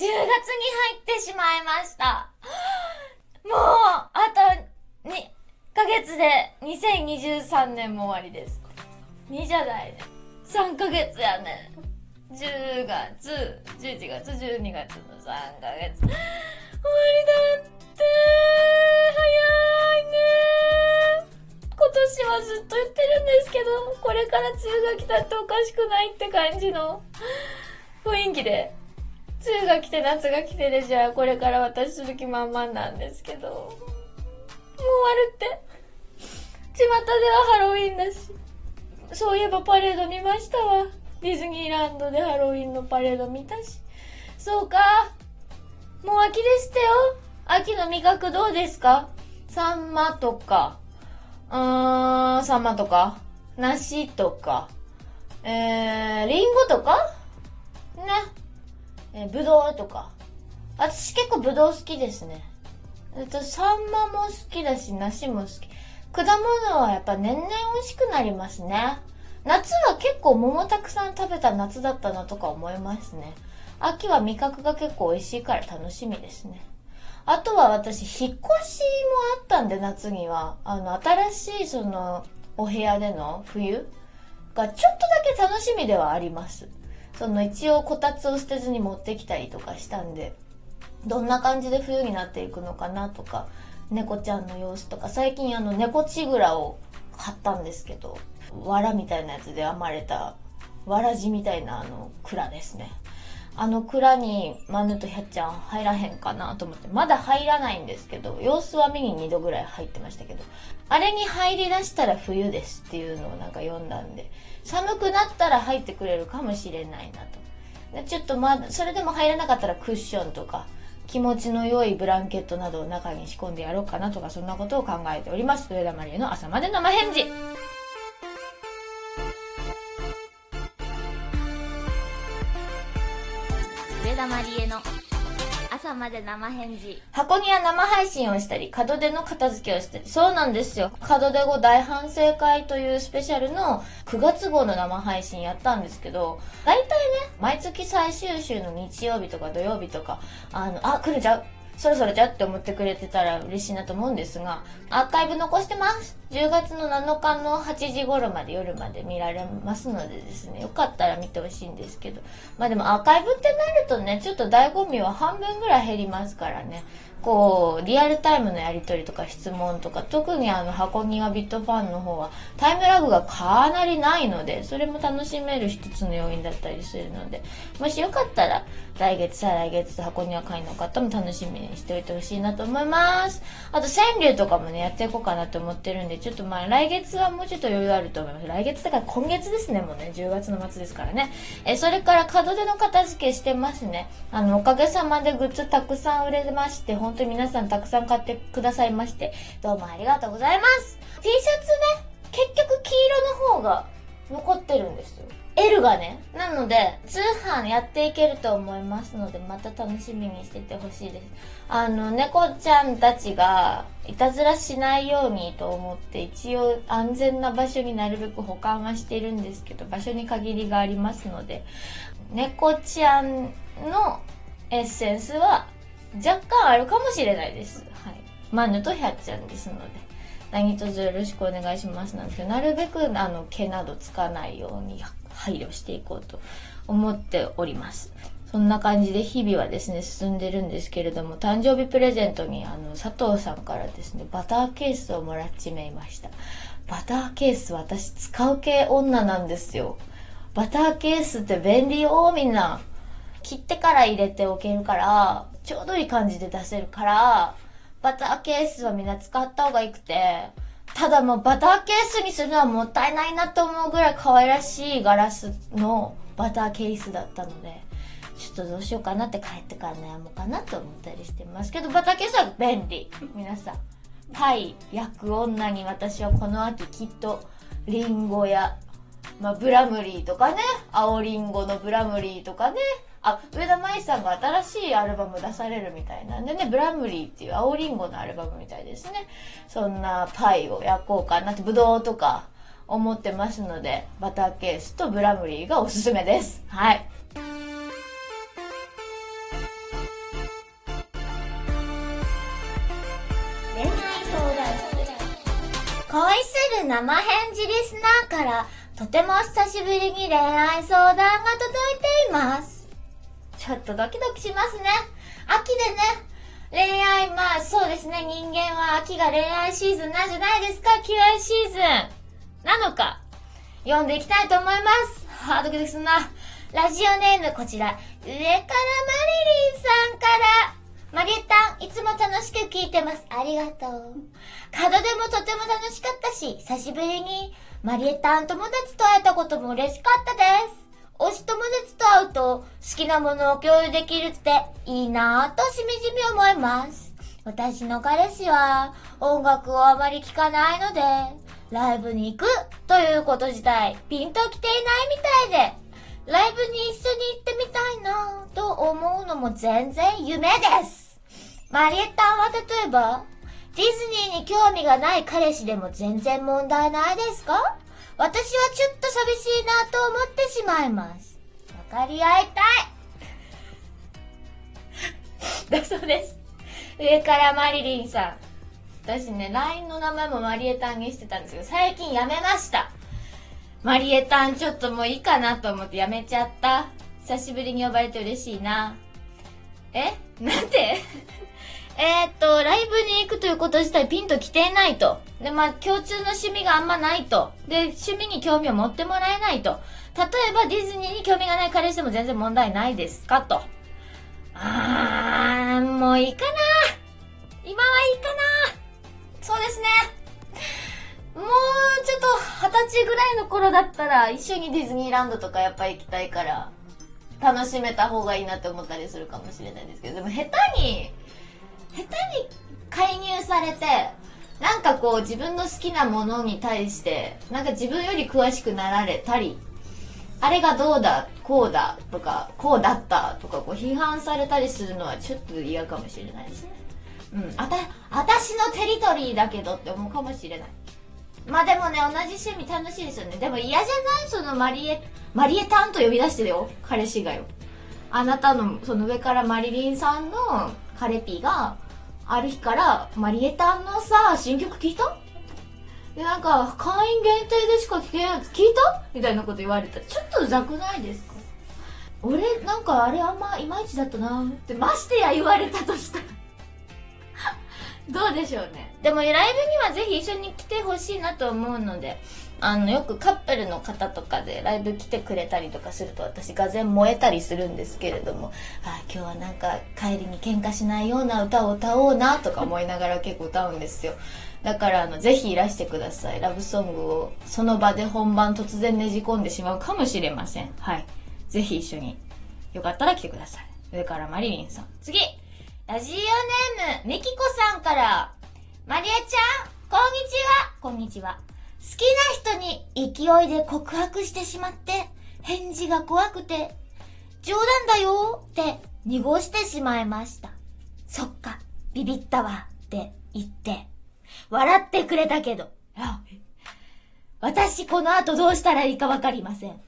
10月に入ってしまいました。もう、あと2ヶ月で2023年も終わりです。2じゃないね。3ヶ月やね。10月、11月、12月の3ヶ月。終わりだって、早いね。今年はずっと言ってるんですけど、これから梅雨が来たっておかしくないって感じの雰囲気で。梅雨が来て夏が来てでじゃあこれから私する気満々なんですけど、もう終わるって。巷ではハロウィンだし。そういえばパレード見ましたわ。ディズニーランドでハロウィンのパレード見たし。そうか。もう秋でしたよ。秋の味覚どうですか？サンマとか、うーん、サンマとか、梨とか、えー、リンゴとか？ね。えー、ぶどうとか。私結構ぶどう好きですね。えっと、サンマも好きだし、梨も好き。果物はやっぱ年々美味しくなりますね。夏は結構桃たくさん食べた夏だったなとか思いますね。秋は味覚が結構美味しいから楽しみですね。あとは私、引っ越しもあったんで、夏には。あの、新しいその、お部屋での冬がちょっとだけ楽しみではあります。その一応こたつを捨てずに持ってきたりとかしたんで、どんな感じで冬になっていくのかなとか、猫ちゃんの様子とか、最近あの猫ちぐらを買ったんですけど、藁みたいなやつで編まれた、わらじみたいなあの蔵ですね。あの蔵にマヌとヒャッちゃん入らへんかなと思って、まだ入らないんですけど、様子は見に2度ぐらい入ってましたけど、あれに入り出したら冬ですっていうのをなんか読んだんで、寒くなったら入ってくれるかもしれないなと。でちょっとまだ、それでも入らなかったらクッションとか、気持ちの良いブランケットなどを中に仕込んでやろうかなとか、そんなことを考えております。上田まりえの朝まで生返事。まりえの朝まで生返事箱庭生配信をしたり、門出の片付けをしたり、そうなんですよ。門出後大反省会というスペシャルの9月号の生配信やったんですけど、大体ね、毎月最終週の日曜日とか土曜日とか、あの、あ、来るじゃう？そろそろじゃって思ってくれてたら嬉しいなと思うんですが、アーカイブ残してます。10月の7日の8時頃まで夜まで見られますのでですね、よかったら見てほしいんですけど。まあでもアーカイブってなるとね、ちょっと醍醐味は半分ぐらい減りますからね。こう、リアルタイムのやりとりとか質問とか、特にあの、箱庭ビットファンの方は、タイムラグがかなりないので、それも楽しめる一つの要因だったりするので、もしよかったら、来月、再来月と箱庭会の方も楽しみにしておいてほしいなと思います。あと、川柳とかもね、やっていこうかなと思ってるんで、ちょっとまあ、来月はもうちょっと余裕あると思います。来月だから今月ですね、もうね、10月の末ですからね。え、それから門出の片付けしてますね。あの、おかげさまでグッズたくさん売れまして、本当に皆さんたくさん買ってくださいまして、どうもありがとうございます。T シャツね、結局黄色の方が残ってるんですよ。L がね。なので、通販やっていけると思いますので、また楽しみにしててほしいです。あの、猫ちゃんたちが、いたずらしないようにと思って、一応安全な場所になるべく保管はしてるんですけど、場所に限りがありますので、猫ちゃんのエッセンスは若干あるかもしれないです。はい。マヌとヒャッちゃんですので。何卒よろしくお願いしますなんですけど、なるべくあの毛などつかないように配慮していこうと思っております。そんな感じで日々はですね、進んでるんですけれども、誕生日プレゼントにあの、佐藤さんからですね、バターケースをもらっちめいました。バターケース私使う系女なんですよ。バターケースって便利よ、みんな。切ってから入れておけるから、ちょうどいい感じで出せるから、バターケースはみんな使った方がいいくて、ただもうバターケースにするのはもったいないなと思うぐらい可愛らしいガラスのバターケースだったので、ちょっとどうしようかなって帰ってから悩もうかなと思ったりしてますけど、バターケースは便利。皆さん。パイ焼く女に私はこの秋きっとリンゴや、まあ、ブラムリーとかね、青リンゴのブラムリーとかね、あ上田舞さんが新しいアルバム出されるみたいなんでねブラムリーっていう青りんごのアルバムみたいですね。そんなパイを焼こうかなってブドウとか思ってますのでバターケースとブラムリーがおすすめです。はい。恋する生返事リスナーからとても久しぶりに恋愛相談が届いています。ちょっとドキドキしますね。秋でね、恋愛、まあそうですね、人間は秋が恋愛シーズンなんじゃないですか、気合シーズン。なのか、読んでいきたいと思います。はあ、ドキドキすんな。ラジオネームこちら、上からマリリンさんから、マリエタン、いつも楽しく聞いてます。ありがとう。門出もとても楽しかったし、久しぶりにマリエタン友達と会えたことも嬉しかったです。推し友達と会うと好きなものを共有できるっていいなぁとしみじみ思います。私の彼氏は音楽をあまり聴かないので、ライブに行くということ自体ピンときていないみたいで、ライブに一緒に行ってみたいなぁと思うのも全然夢です。マリエッタは例えば、ディズニーに興味がない彼氏でも全然問題ないですか？私はちょっと寂しいなと思ってしまいます。分かり合いたい だそうです。上からマリリンさん。私ね、LINE の名前もマリエタンにしてたんですけど、最近やめました。マリエタンちょっともういいかなと思ってやめちゃった。久しぶりに呼ばれて嬉しいな。え？なんて？えーっと、ライブに行くということ自体ピンと来ていないと。で、まあ、共通の趣味があんまないと。で、趣味に興味を持ってもらえないと。例えばディズニーに興味がない彼氏でも全然問題ないですかと。あー、もういいかな今はいいかなそうですね。もうちょっと二十歳ぐらいの頃だったら一緒にディズニーランドとかやっぱ行きたいから楽しめた方がいいなって思ったりするかもしれないですけど、でも下手に、手に介入されて、なんかこう自分の好きなものに対して、なんか自分より詳しくなられたり、あれがどうだ、こうだとか、こうだったとかこう批判されたりするのはちょっと嫌かもしれないですね。うん、あた、私のテリトリーだけどって思うかもしれない。まあでもね、同じ趣味楽しいですよね。でも嫌じゃない？そのマリエ、マリエタンと呼び出してるよ。彼氏がよ。あなたの、その上からマリリンさんの彼ピーが、ある日から、マリエタンのさ、新曲聞いた？で、なんか、会員限定でしか聞けないやつ聞いた？みたいなこと言われた、ちょっとうざくないですか？俺、なんかあれあんまいまいちだったなって、ましてや言われたとしたら。どうでしょうね。でもライブにはぜひ一緒に来てほしいなと思うので、あの、よくカップルの方とかでライブ来てくれたりとかすると私がぜん燃えたりするんですけれども、あ今日はなんか帰りに喧嘩しないような歌を歌おうなとか思いながら結構歌うんですよ。だからあの、ぜひいらしてください。ラブソングをその場で本番突然ねじ込んでしまうかもしれません。はい。ぜひ一緒に。よかったら来てください。上からマリリンさん。次ラジオネーム、ミキコさんから、マリエちゃん、こんにちは。こんにちは。好きな人に勢いで告白してしまって、返事が怖くて、冗談だよって濁してしまいました。そっか、ビビったわって言って、笑ってくれたけど、あ私この後どうしたらいいかわかりません。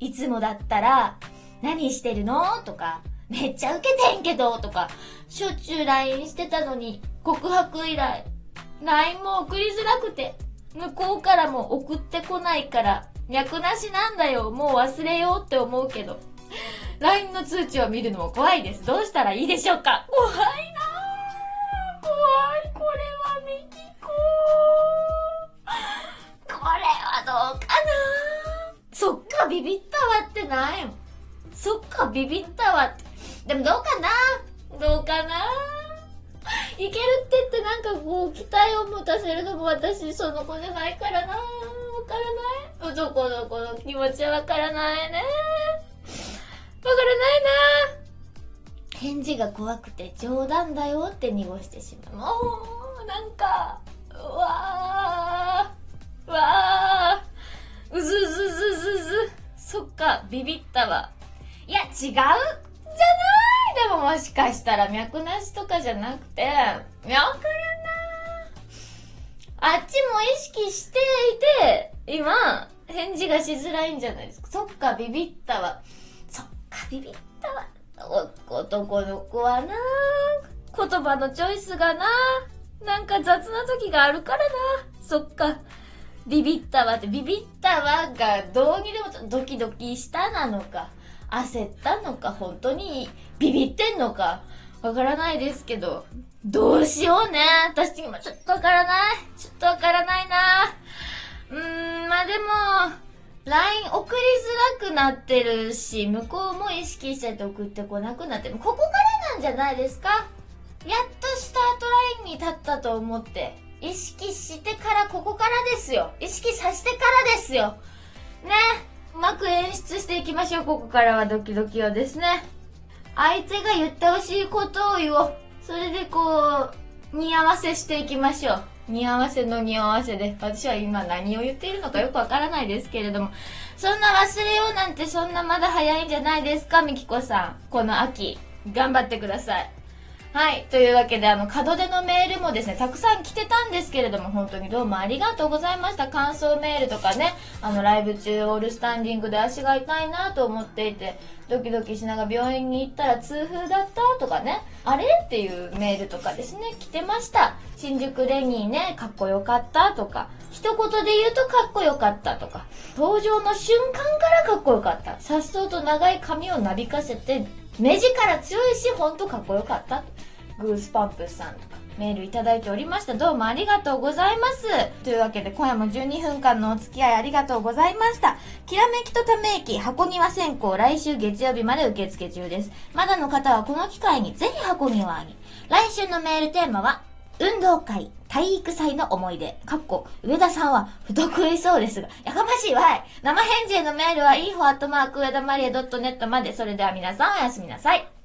いつもだったら、何してるの？とか、めっちゃウケてんけどとか、しょっちゅう LINE してたのに、告白以来、LINE も送りづらくて、向こうからも送ってこないから、脈なしなんだよ、もう忘れようって思うけど、LINE の通知を見るのも怖いです。どうしたらいいでしょうか？怖いなぁ怖い、これはミキコこれはどうかなそっか、ビビったわってない。そっか、ビビったわって。でもどうかなどうかないけるって言ってなんかこう、期待を持たせるのも私その子じゃないからなわからない男の子の気持ちはわからないね。わからないな返事が怖くて冗談だよって濁してしまう。もう、なんか、うわー、うわー、うずうずうずうずうず。そっか、ビビったわ。いや、違うじゃない？でももしかしたら脈なしとかじゃなくて、わからな。あっちも意識していて、今、返事がしづらいんじゃないですか。そっか、ビビったわ。そっか、ビビったわ。男の子はな言葉のチョイスがななんか雑な時があるからな。そっか。ビビったわって、ビビったわがどうにでもドキドキしたなのか、焦ったのか、本当にビビってんのか、わからないですけど、どうしようね。私今ちょっとわからない。ちょっとわからないな。うーん、まあでも、LINE 送りづらくなってるし、向こうも意識してて送ってこなくなってる。ここからなんじゃないですかやっとスタートラインに立ったと思って、意識してからここからですよ。意識させてからですよ。ね。うまく演出していきましょう。ここからはドキドキをですね。相手が言ってほしいことを言おう。それでこう、似合わせしていきましょう。似合わせの似合わせで。私は今何を言っているのかよくわからないですけれども。そんな忘れようなんてそんなまだ早いんじゃないですか、みきこさん。この秋、頑張ってください。はい。というわけで、あの、門出のメールもですね、たくさん来てたんですけれども、本当にどうもありがとうございました。感想メールとかね、あの、ライブ中、オールスタンディングで足が痛いなと思っていて、ドキドキしながら病院に行ったら痛風だったとかね、あれっていうメールとかですね、来てました。新宿レニーね、かっこよかったとか、一言で言うとかっこよかったとか、登場の瞬間からかっこよかった。さっそうと長い髪をなびかせて、目力強いし、ほんとかっこよかった。グースパンプスさんとかメールいただいておりました。どうもありがとうございます。というわけで今夜も12分間のお付き合いありがとうございました。きらめきとため息箱庭選考来週月曜日まで受付中です。まだの方はこの機会にぜひ箱庭に。来週のメールテーマは運動会、体育祭の思い出。かっこ、上田さんは不得意そうですが、やかましいわい生返事へのメールは info.samaria.net まで。それでは皆さんおやすみなさい。